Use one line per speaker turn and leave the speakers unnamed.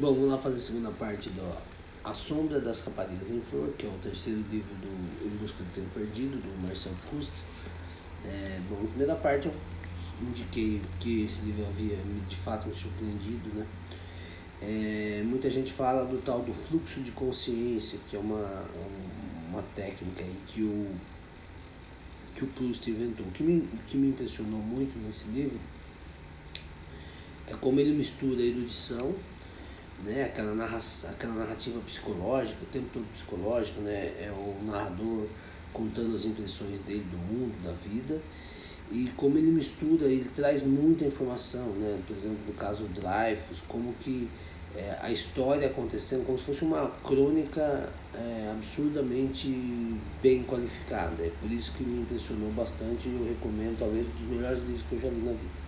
Bom, vamos lá fazer a segunda parte do A Sombra das Raparigas em Flor, que é o terceiro livro do Em Busca do Tempo Perdido, do Marcel Proust. É, bom, na primeira parte eu indiquei que esse livro havia de fato me surpreendido, né? É, muita gente fala do tal do fluxo de consciência, que é uma, uma técnica aí que o, que o Proust inventou. O que me, que me impressionou muito nesse livro é como ele mistura erudição né? aquela, narra aquela narrativa psicológica, o tempo todo psicológica, né? é o narrador contando as impressões dele do mundo, da vida, e como ele mistura, ele traz muita informação, né? por exemplo, no caso do Dreyfus, como que é, a história acontecendo, como se fosse uma crônica é, absurdamente bem qualificada. É por isso que me impressionou bastante e eu recomendo, talvez, um dos melhores livros que eu já li na vida.